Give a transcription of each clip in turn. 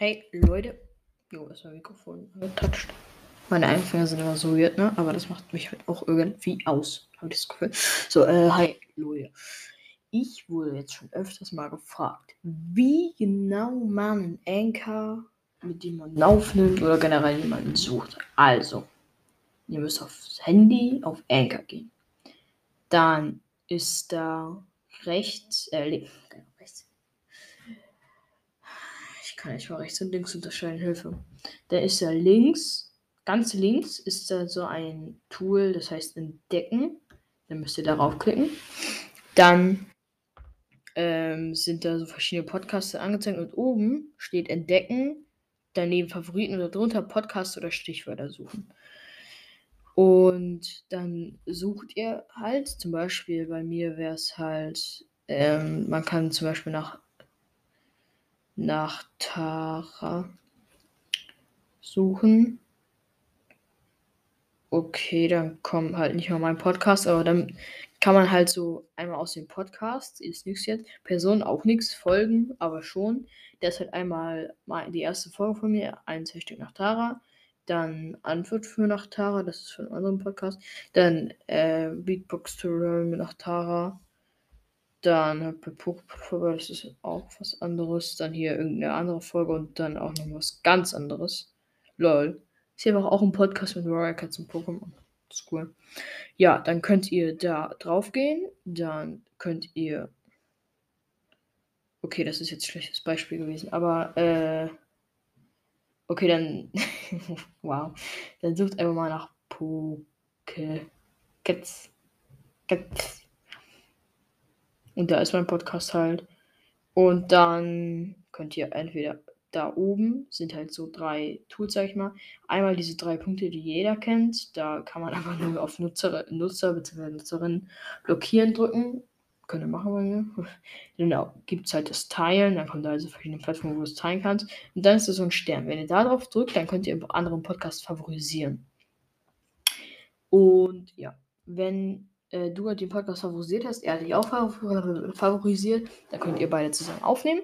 Hey, Leute. Jo, ist mein Mikrofon getatscht. Meine Einfinger sind immer so weird, ne? Aber das macht mich halt auch irgendwie aus. Habe ich das Gefühl. So, äh, hi, Leute. Ich wurde jetzt schon öfters mal gefragt, wie genau man einen Anchor, mit dem man aufnimmt oder generell jemanden sucht. Also, ihr müsst aufs Handy auf Anchor gehen. Dann ist da rechts, äh, links, genau, rechts. Ich kann nicht mal rechts und links unterscheiden, Hilfe. Da ist da links, ganz links ist da so ein Tool, das heißt Entdecken. Dann müsst ihr darauf klicken. Dann ähm, sind da so verschiedene Podcasts angezeigt und oben steht Entdecken, daneben Favoriten oder drunter Podcasts oder Stichwörter suchen. Und dann sucht ihr halt, zum Beispiel bei mir wäre es halt, ähm, man kann zum Beispiel nach, nach Tara suchen. Okay, dann kommt halt nicht mal mein Podcast, aber dann kann man halt so einmal aus dem Podcast, ist nichts jetzt, Person auch nichts, folgen, aber schon. Der ist halt einmal mal die erste Folge von mir, ein Hashtag nach Tara, dann Antwort für nach Tara, das ist für einen anderen Podcast, dann äh, Beatbox Tutorial nach Tara, dann halt das ist auch was anderes, dann hier irgendeine andere Folge und dann auch noch was ganz anderes. Lol. Ist hier auch ein Podcast mit Royal Cats und Pokémon. Ja, dann könnt ihr da drauf gehen. Dann könnt ihr. Okay, das ist jetzt ein schlechtes Beispiel gewesen, aber äh. Okay, dann. wow. Dann sucht einfach mal nach Poké. Cats. Cats. Und da ist mein Podcast halt. Und dann könnt ihr entweder da oben sind halt so drei Tools, sag ich mal. Einmal diese drei Punkte, die jeder kennt. Da kann man einfach nur auf Nutzer, Nutzer bzw. Nutzerin blockieren drücken. Könnt ihr machen bei mir. Genau, gibt es halt das Teilen. Dann kommt da also verschiedene Plattformen, wo du es teilen kannst. Und dann ist das so ein Stern. Wenn ihr da drauf drückt, dann könnt ihr anderen Podcast favorisieren. Und ja, wenn äh, du halt den Podcast favorisiert hast, er hat dich auch favorisiert, dann könnt ihr beide zusammen aufnehmen.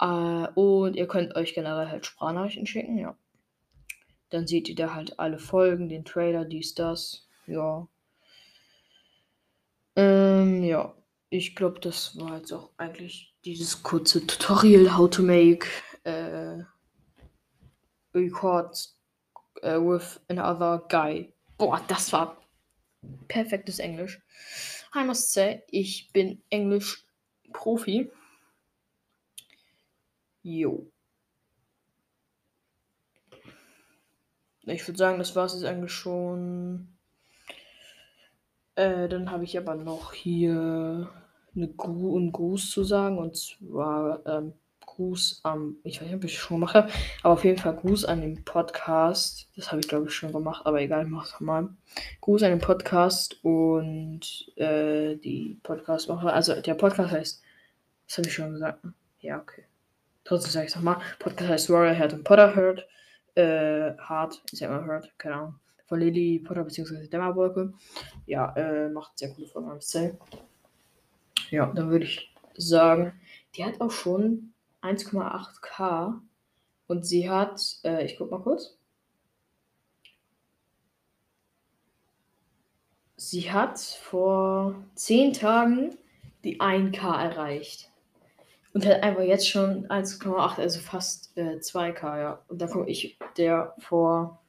Äh, und ihr könnt euch generell halt Sprachnachrichten schicken, ja. Dann seht ihr da halt alle Folgen, den Trailer, dies, das. Ja. Ähm, ja. Ich glaube, das war jetzt auch eigentlich dieses kurze Tutorial, how to make äh, records äh, with another guy. Boah, das war perfektes Englisch. I must say, ich bin Englisch-Profi. Jo. Ich würde sagen, das war es jetzt eigentlich schon. Äh, dann habe ich aber noch hier eine Gru einen Gruß zu sagen. Und zwar ähm, Gruß am. Ich weiß nicht, ob ich schon mache. Aber auf jeden Fall Gruß an den Podcast. Das habe ich, glaube ich, schon gemacht. Aber egal, ich mache es nochmal. Gruß an den Podcast und äh, die Podcast-Macher. Also der Podcast heißt. Das habe ich schon gesagt. Ja, okay. Trotzdem sage ich es nochmal. Podcast heißt Warrior Head und Potter Hurt. Äh, Hart, ist ja immer Hurt, keine Ahnung. Von Lily Potter bzw. Dämmerwolke. Ja, äh, macht sehr coole Folgen am. Ja, dann würde ich sagen, die hat auch schon 1,8k. Und sie hat, äh, ich guck mal kurz. Sie hat vor 10 Tagen die 1k erreicht. Und hat einfach jetzt schon 1,8, also fast äh, 2K, ja. Und dann komme ich, der vor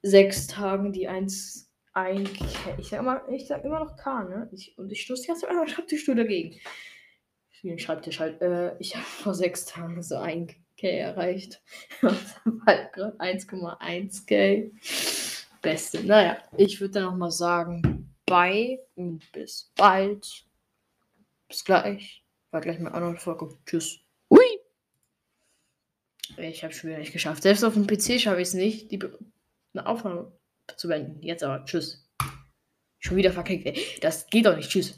sechs Tagen die 1, 1 ich sag immer, ich sag immer noch K, ne? Ich, und ich stoße die ganze Zeit am Schreibtischstuhl dagegen. Den Schreibtisch halt. Äh, ich habe vor sechs Tagen so 1K erreicht. Und halt gerade 1,1K. Beste. Naja, ich würde dann nochmal sagen, bye und bis bald. Bis gleich. War gleich mal anderen Folge. Tschüss. Ui! Ich habe schon wieder nicht geschafft. Selbst auf dem PC schaffe ich es nicht, die eine Aufnahme zu beenden. Jetzt aber. Tschüss. Schon wieder verkackt. Das geht doch nicht. Tschüss.